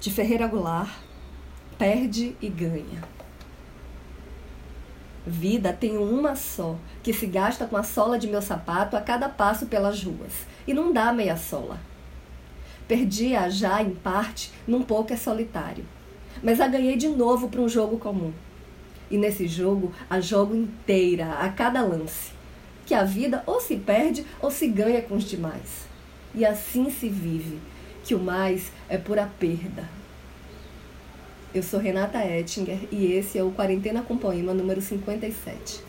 de Ferreira Goulart, perde e ganha. Vida tenho uma só, que se gasta com a sola de meu sapato a cada passo pelas ruas, e não dá meia sola. Perdi-a já, em parte, num pouco é solitário, mas a ganhei de novo para um jogo comum. E nesse jogo, a jogo inteira, a cada lance, que a vida ou se perde ou se ganha com os demais. E assim se vive, que o mais é pura perda. Eu sou Renata Ettinger e esse é o Quarentena com Poema número 57.